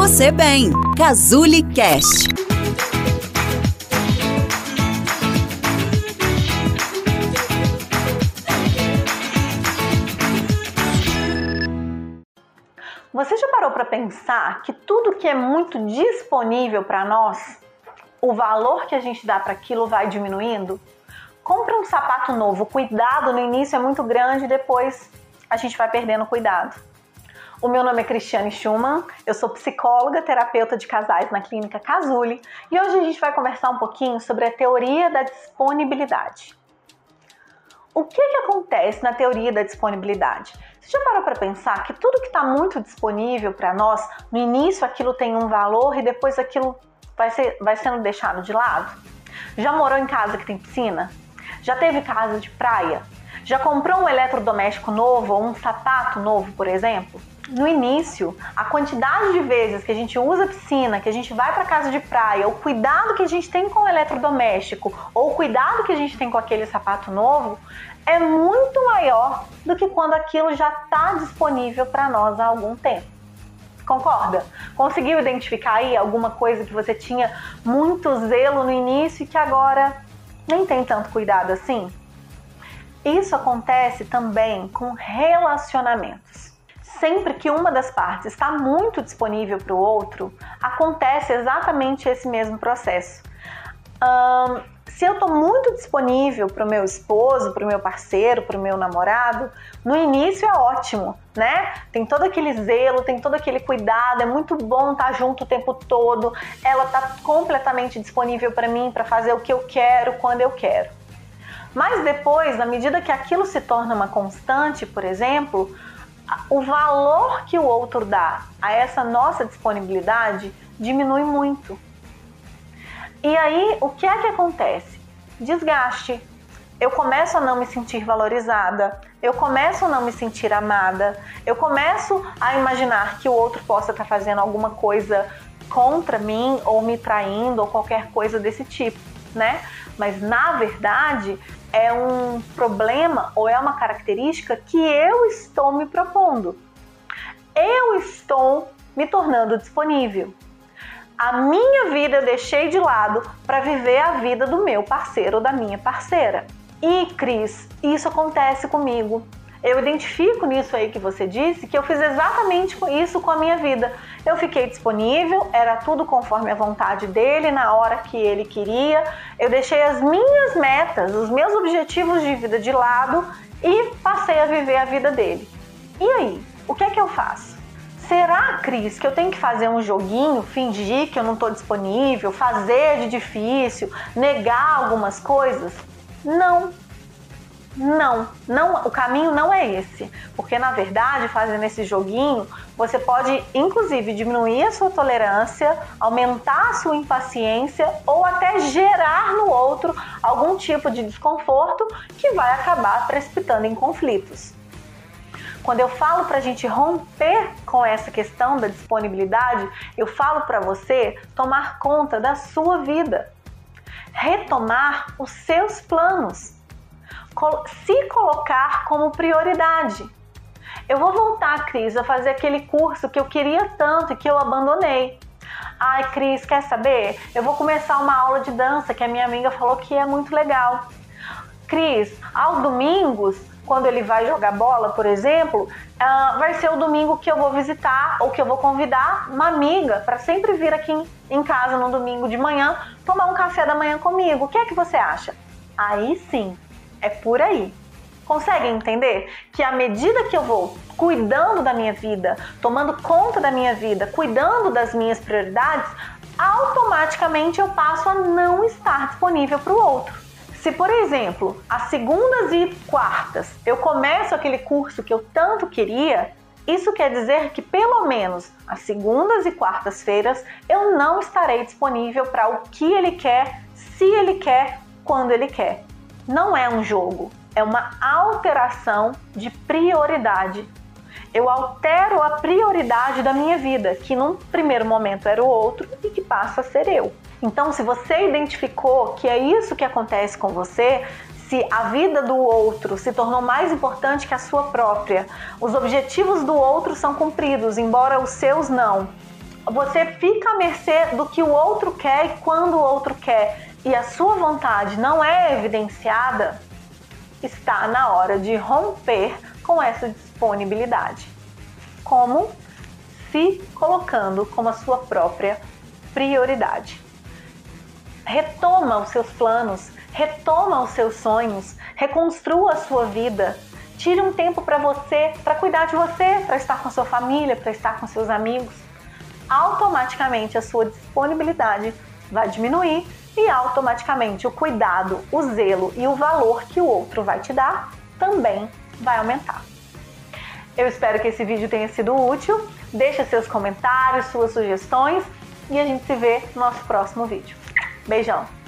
você bem. Cazuli Cast. Você já parou para pensar que tudo que é muito disponível para nós, o valor que a gente dá para aquilo vai diminuindo? Compre um sapato novo, cuidado no início é muito grande, depois a gente vai perdendo cuidado. O meu nome é Cristiane Schumann, eu sou psicóloga, terapeuta de casais na clínica Casuli e hoje a gente vai conversar um pouquinho sobre a teoria da disponibilidade. O que, que acontece na teoria da disponibilidade? Você já parou para pensar que tudo que está muito disponível para nós, no início aquilo tem um valor e depois aquilo vai, ser, vai sendo deixado de lado? Já morou em casa que tem piscina? Já teve casa de praia? Já comprou um eletrodoméstico novo ou um sapato novo, por exemplo? No início, a quantidade de vezes que a gente usa piscina, que a gente vai para casa de praia, o cuidado que a gente tem com o eletrodoméstico, ou o cuidado que a gente tem com aquele sapato novo, é muito maior do que quando aquilo já está disponível para nós há algum tempo. Concorda? Conseguiu identificar aí alguma coisa que você tinha muito zelo no início e que agora nem tem tanto cuidado assim? Isso acontece também com relacionamentos sempre que uma das partes está muito disponível para o outro, acontece exatamente esse mesmo processo. Se eu estou muito disponível para o meu esposo, para o meu parceiro, para o meu namorado, no início é ótimo, né? Tem todo aquele zelo, tem todo aquele cuidado, é muito bom estar tá junto o tempo todo. Ela está completamente disponível para mim para fazer o que eu quero, quando eu quero. Mas depois, na medida que aquilo se torna uma constante, por exemplo, o valor que o outro dá a essa nossa disponibilidade diminui muito. E aí, o que é que acontece? Desgaste. Eu começo a não me sentir valorizada, eu começo a não me sentir amada, eu começo a imaginar que o outro possa estar fazendo alguma coisa contra mim ou me traindo ou qualquer coisa desse tipo, né? Mas na verdade, é um problema ou é uma característica que eu estou me propondo. Eu estou me tornando disponível. A minha vida eu deixei de lado para viver a vida do meu parceiro ou da minha parceira. E Cris, isso acontece comigo eu identifico nisso aí que você disse que eu fiz exatamente isso com a minha vida. Eu fiquei disponível, era tudo conforme a vontade dele, na hora que ele queria. Eu deixei as minhas metas, os meus objetivos de vida de lado e passei a viver a vida dele. E aí, o que é que eu faço? Será, Cris, que eu tenho que fazer um joguinho, fingir que eu não estou disponível, fazer de difícil, negar algumas coisas? Não, não, não, o caminho não é esse, porque na verdade, fazendo esse joguinho, você pode inclusive diminuir a sua tolerância, aumentar a sua impaciência ou até gerar no outro algum tipo de desconforto que vai acabar precipitando em conflitos. Quando eu falo para a gente romper com essa questão da disponibilidade, eu falo para você tomar conta da sua vida, retomar os seus planos se colocar como prioridade. Eu vou voltar, Cris, a fazer aquele curso que eu queria tanto e que eu abandonei. Ai, Cris, quer saber? Eu vou começar uma aula de dança que a minha amiga falou que é muito legal. Cris, aos domingos, quando ele vai jogar bola, por exemplo, uh, vai ser o domingo que eu vou visitar ou que eu vou convidar uma amiga para sempre vir aqui em casa no domingo de manhã tomar um café da manhã comigo. O que é que você acha? Aí sim, é por aí. Consegue entender que à medida que eu vou cuidando da minha vida, tomando conta da minha vida, cuidando das minhas prioridades, automaticamente eu passo a não estar disponível para o outro. Se, por exemplo, às segundas e quartas eu começo aquele curso que eu tanto queria, isso quer dizer que pelo menos às segundas e quartas-feiras eu não estarei disponível para o que ele quer, se ele quer, quando ele quer não é um jogo, é uma alteração de prioridade. Eu altero a prioridade da minha vida, que num primeiro momento era o outro e que passa a ser eu. Então, se você identificou que é isso que acontece com você, se a vida do outro se tornou mais importante que a sua própria, os objetivos do outro são cumpridos, embora os seus não. você fica à mercê do que o outro quer e quando o outro quer e a sua vontade não é evidenciada, está na hora de romper com essa disponibilidade. Como? Se colocando como a sua própria prioridade. Retoma os seus planos, retoma os seus sonhos, reconstrua a sua vida. Tire um tempo para você, para cuidar de você, para estar com a sua família, para estar com seus amigos. Automaticamente a sua disponibilidade vai diminuir e automaticamente o cuidado, o zelo e o valor que o outro vai te dar também vai aumentar. Eu espero que esse vídeo tenha sido útil. Deixe seus comentários, suas sugestões e a gente se vê no nosso próximo vídeo. Beijão!